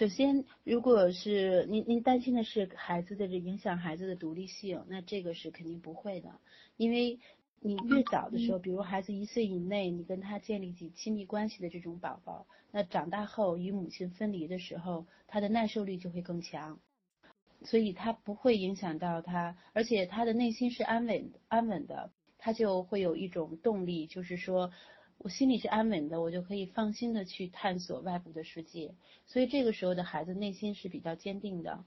首先，如果是您您担心的是孩子的这影响孩子的独立性，那这个是肯定不会的，因为你越早的时候，比如孩子一岁以内，你跟他建立起亲密关系的这种宝宝，那长大后与母亲分离的时候，他的耐受力就会更强，所以他不会影响到他，而且他的内心是安稳安稳的，他就会有一种动力，就是说。我心里是安稳的，我就可以放心的去探索外部的世界。所以这个时候的孩子内心是比较坚定的。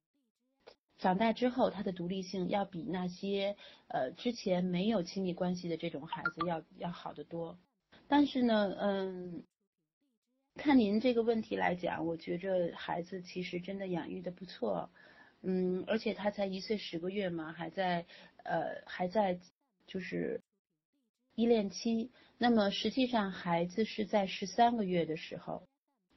长大之后，他的独立性要比那些呃之前没有亲密关系的这种孩子要要好得多。但是呢，嗯，看您这个问题来讲，我觉着孩子其实真的养育的不错，嗯，而且他才一岁十个月嘛，还在呃还在就是。依恋期，那么实际上孩子是在十三个月的时候，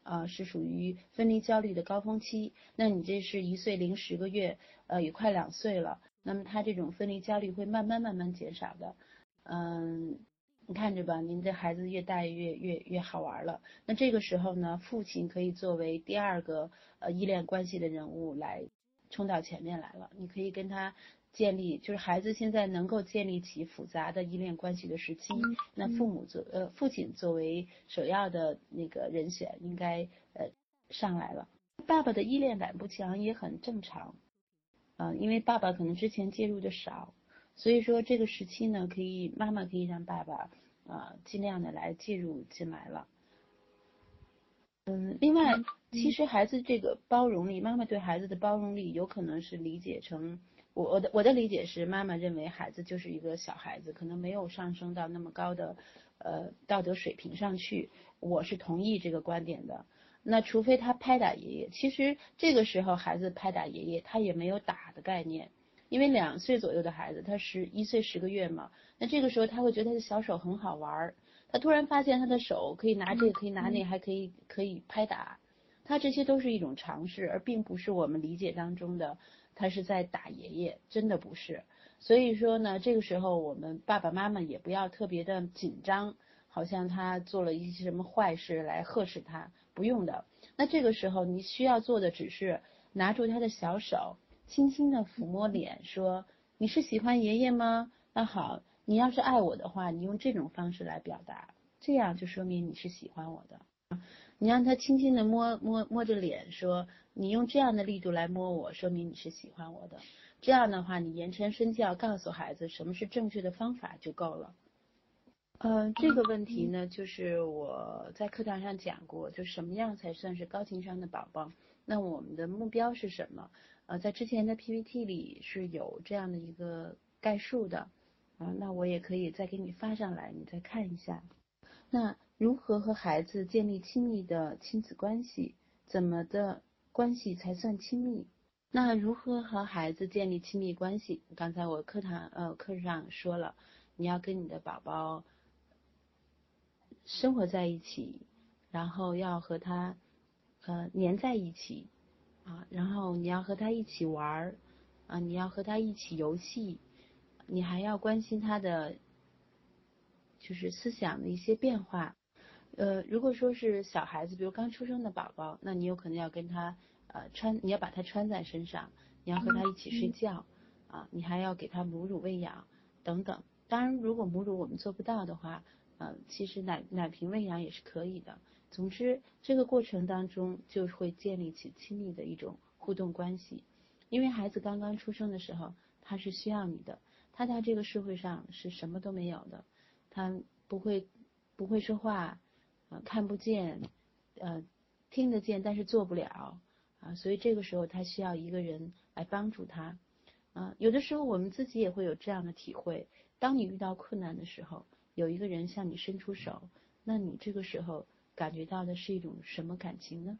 啊，是属于分离焦虑的高峰期。那你这是一岁零十个月，呃，也快两岁了。那么他这种分离焦虑会慢慢慢慢减少的。嗯，你看着吧，您这孩子越大越越越好玩了。那这个时候呢，父亲可以作为第二个呃依恋关系的人物来冲到前面来了。你可以跟他。建立就是孩子现在能够建立起复杂的依恋关系的时期，那父母作呃父亲作为首要的那个人选应该呃上来了。爸爸的依恋感不强也很正常，啊，因为爸爸可能之前介入的少，所以说这个时期呢，可以妈妈可以让爸爸啊尽量的来介入进来了。嗯，另外其实孩子这个包容力，妈妈对孩子的包容力有可能是理解成。我我的我的理解是，妈妈认为孩子就是一个小孩子，可能没有上升到那么高的呃道德水平上去。我是同意这个观点的。那除非他拍打爷爷，其实这个时候孩子拍打爷爷，他也没有打的概念，因为两岁左右的孩子，他十一岁十个月嘛，那这个时候他会觉得他的小手很好玩儿，他突然发现他的手可以拿这个，可以拿那，还可以可以拍打，他这些都是一种尝试，而并不是我们理解当中的。他是在打爷爷，真的不是。所以说呢，这个时候我们爸爸妈妈也不要特别的紧张，好像他做了一些什么坏事来呵斥他，不用的。那这个时候你需要做的只是拿住他的小手，轻轻的抚摸脸，说你是喜欢爷爷吗？那好，你要是爱我的话，你用这种方式来表达，这样就说明你是喜欢我的。你让他轻轻的摸摸摸着脸，说你用这样的力度来摸我，说明你是喜欢我的。这样的话，你言传身教，告诉孩子什么是正确的方法就够了。呃，这个问题呢，就是我在课堂上讲过，就什么样才算是高情商的宝宝？那我们的目标是什么？呃，在之前的 PPT 里是有这样的一个概述的，啊，那我也可以再给你发上来，你再看一下。那如何和孩子建立亲密的亲子关系？怎么的关系才算亲密？那如何和孩子建立亲密关系？刚才我课堂呃课上说了，你要跟你的宝宝生活在一起，然后要和他呃黏在一起啊，然后你要和他一起玩儿啊，你要和他一起游戏，你还要关心他的。就是思想的一些变化，呃，如果说是小孩子，比如刚出生的宝宝，那你有可能要跟他呃穿，你要把他穿在身上，你要和他一起睡觉，啊，你还要给他母乳喂养等等。当然，如果母乳我们做不到的话，呃，其实奶奶瓶喂养也是可以的。总之，这个过程当中就会建立起亲密的一种互动关系，因为孩子刚刚出生的时候，他是需要你的，他在这个社会上是什么都没有的。他不会不会说话，看不见，呃，听得见，但是做不了，啊，所以这个时候他需要一个人来帮助他，啊，有的时候我们自己也会有这样的体会，当你遇到困难的时候，有一个人向你伸出手，那你这个时候感觉到的是一种什么感情呢？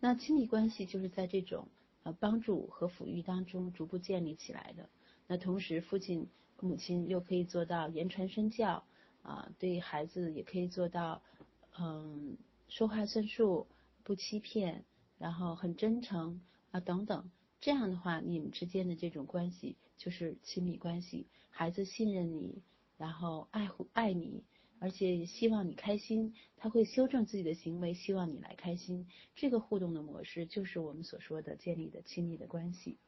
那亲密关系就是在这种呃帮助和抚育当中逐步建立起来的，那同时父亲母亲又可以做到言传身教。啊，对孩子也可以做到，嗯，说话算数，不欺骗，然后很真诚啊，等等。这样的话，你们之间的这种关系就是亲密关系，孩子信任你，然后爱护爱你，而且希望你开心，他会修正自己的行为，希望你来开心。这个互动的模式就是我们所说的建立的亲密的关系。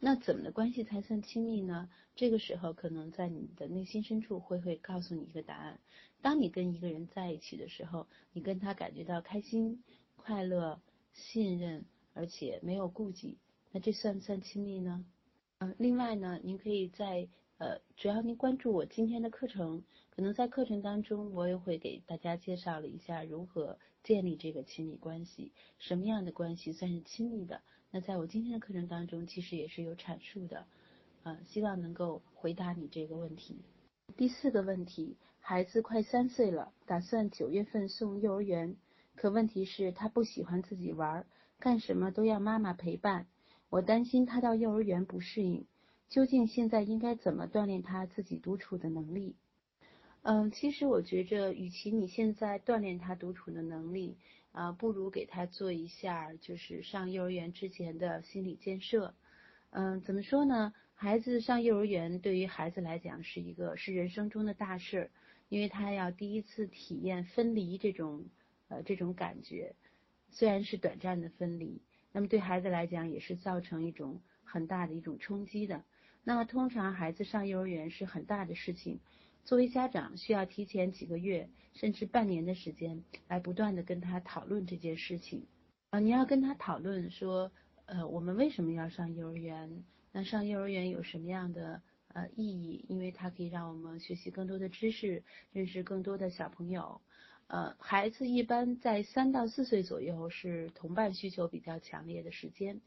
那怎么的关系才算亲密呢？这个时候可能在你的内心深处会会告诉你一个答案。当你跟一个人在一起的时候，你跟他感觉到开心、快乐、信任，而且没有顾忌，那这算不算亲密呢？嗯，另外呢，您可以在呃，只要您关注我今天的课程，可能在课程当中我也会给大家介绍了一下如何建立这个亲密关系，什么样的关系算是亲密的。那在我今天的课程当中，其实也是有阐述的，呃，希望能够回答你这个问题。第四个问题，孩子快三岁了，打算九月份送幼儿园，可问题是，他不喜欢自己玩，干什么都要妈妈陪伴，我担心他到幼儿园不适应，究竟现在应该怎么锻炼他自己独处的能力？嗯，其实我觉着，与其你现在锻炼他独处的能力。啊，不如给他做一下，就是上幼儿园之前的心理建设。嗯，怎么说呢？孩子上幼儿园对于孩子来讲是一个是人生中的大事，因为他要第一次体验分离这种呃这种感觉，虽然是短暂的分离，那么对孩子来讲也是造成一种很大的一种冲击的。那么通常孩子上幼儿园是很大的事情。作为家长，需要提前几个月甚至半年的时间，来不断的跟他讨论这件事情。啊，你要跟他讨论说，呃，我们为什么要上幼儿园？那上幼儿园有什么样的呃意义？因为它可以让我们学习更多的知识，认识更多的小朋友。呃，孩子一般在三到四岁左右是同伴需求比较强烈的时间，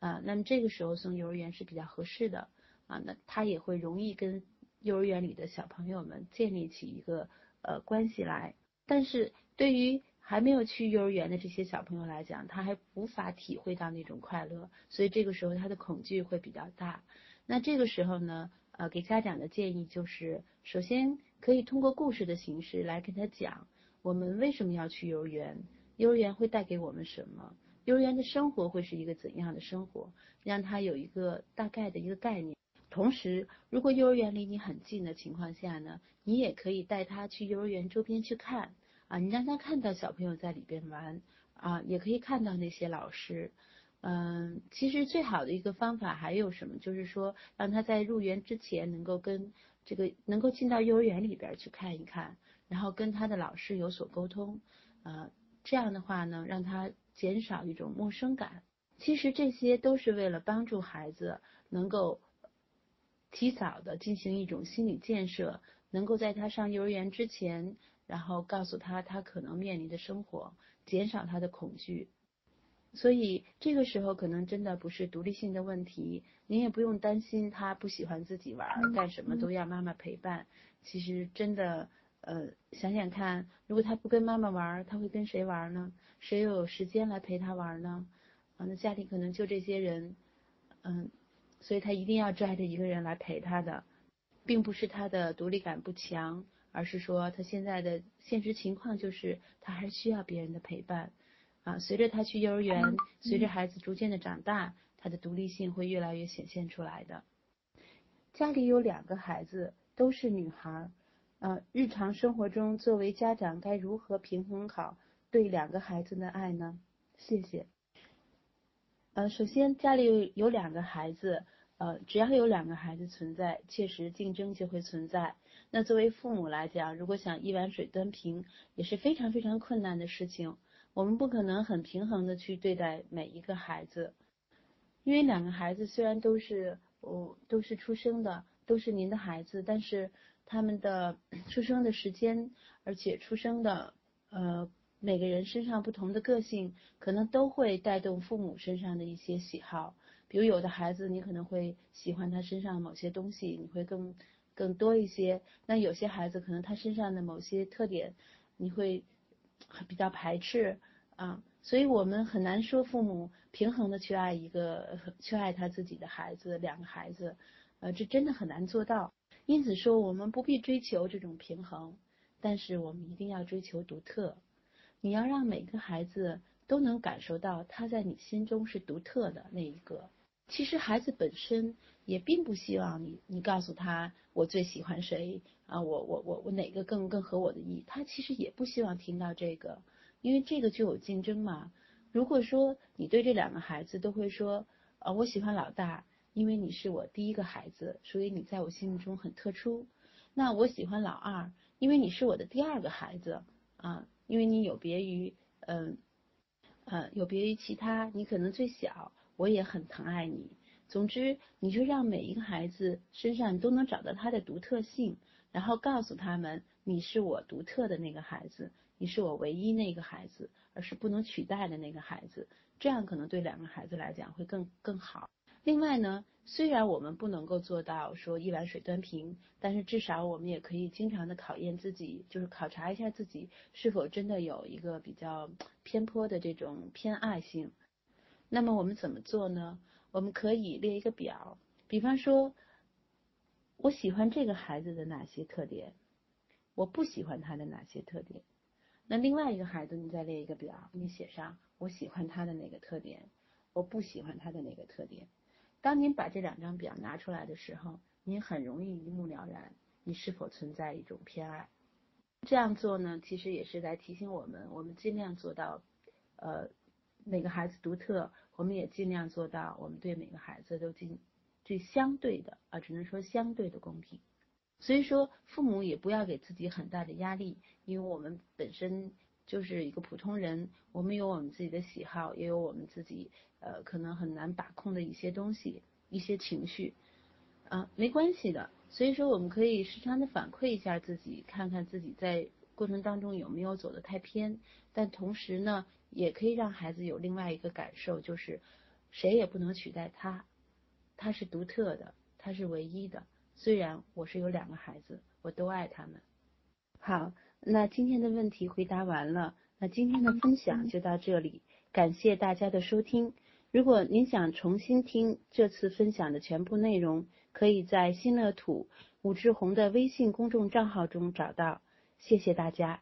啊，那么这个时候送幼儿园是比较合适的。啊，那他也会容易跟。幼儿园里的小朋友们建立起一个呃关系来，但是对于还没有去幼儿园的这些小朋友来讲，他还无法体会到那种快乐，所以这个时候他的恐惧会比较大。那这个时候呢，呃，给家长的建议就是，首先可以通过故事的形式来跟他讲，我们为什么要去幼儿园，幼儿园会带给我们什么，幼儿园的生活会是一个怎样的生活，让他有一个大概的一个概念。同时，如果幼儿园离你很近的情况下呢，你也可以带他去幼儿园周边去看啊，你让他看到小朋友在里边玩啊，也可以看到那些老师。嗯，其实最好的一个方法还有什么？就是说，让他在入园之前能够跟这个能够进到幼儿园里边去看一看，然后跟他的老师有所沟通啊，这样的话呢，让他减少一种陌生感。其实这些都是为了帮助孩子能够。提早的进行一种心理建设，能够在他上幼儿园之前，然后告诉他他可能面临的生活，减少他的恐惧。所以这个时候可能真的不是独立性的问题，您也不用担心他不喜欢自己玩，干什么都要妈妈陪伴。其实真的，呃，想想看，如果他不跟妈妈玩，他会跟谁玩呢？谁又有时间来陪他玩呢？啊，那家里可能就这些人，嗯。所以他一定要拽着一个人来陪他的，并不是他的独立感不强，而是说他现在的现实情况就是他还需要别人的陪伴。啊，随着他去幼儿园，随着孩子逐渐的长大，他的独立性会越来越显现出来的。家里有两个孩子，都是女孩，呃，日常生活中作为家长该如何平衡好对两个孩子的爱呢？谢谢。呃，首先家里有两个孩子，呃，只要有两个孩子存在，确实竞争就会存在。那作为父母来讲，如果想一碗水端平，也是非常非常困难的事情。我们不可能很平衡的去对待每一个孩子，因为两个孩子虽然都是哦都是出生的，都是您的孩子，但是他们的 出生的时间，而且出生的呃。每个人身上不同的个性，可能都会带动父母身上的一些喜好。比如有的孩子，你可能会喜欢他身上某些东西，你会更更多一些。那有些孩子可能他身上的某些特点，你会比较排斥啊。所以我们很难说父母平衡的去爱一个去爱他自己的孩子，两个孩子，呃，这真的很难做到。因此说，我们不必追求这种平衡，但是我们一定要追求独特。你要让每个孩子都能感受到他在你心中是独特的那一个。其实孩子本身也并不希望你，你告诉他我最喜欢谁啊，我我我我哪个更更合我的意，他其实也不希望听到这个，因为这个就有竞争嘛。如果说你对这两个孩子都会说，啊，我喜欢老大，因为你是我第一个孩子，所以你在我心目中很特殊。那我喜欢老二，因为你是我的第二个孩子啊，因为你有别于嗯呃有别于其他，你可能最小。我也很疼爱你。总之，你就让每一个孩子身上都能找到他的独特性，然后告诉他们，你是我独特的那个孩子，你是我唯一那个孩子，而是不能取代的那个孩子。这样可能对两个孩子来讲会更更好。另外呢，虽然我们不能够做到说一碗水端平，但是至少我们也可以经常的考验自己，就是考察一下自己是否真的有一个比较偏颇的这种偏爱性。那么我们怎么做呢？我们可以列一个表，比方说，我喜欢这个孩子的哪些特点，我不喜欢他的哪些特点。那另外一个孩子，你再列一个表，你写上我喜欢他的哪个特点，我不喜欢他的哪个特点。当您把这两张表拿出来的时候，您很容易一目了然，你是否存在一种偏爱。这样做呢，其实也是在提醒我们，我们尽量做到，呃。每个孩子独特，我们也尽量做到，我们对每个孩子都尽最相对的啊，只能说相对的公平。所以说，父母也不要给自己很大的压力，因为我们本身就是一个普通人，我们有我们自己的喜好，也有我们自己呃可能很难把控的一些东西、一些情绪啊，没关系的。所以说，我们可以时常的反馈一下自己，看看自己在过程当中有没有走得太偏，但同时呢。也可以让孩子有另外一个感受，就是谁也不能取代他，他是独特的，他是唯一的。虽然我是有两个孩子，我都爱他们。好，那今天的问题回答完了，那今天的分享就到这里，感谢大家的收听。如果您想重新听这次分享的全部内容，可以在新乐土武志红的微信公众账号中找到。谢谢大家。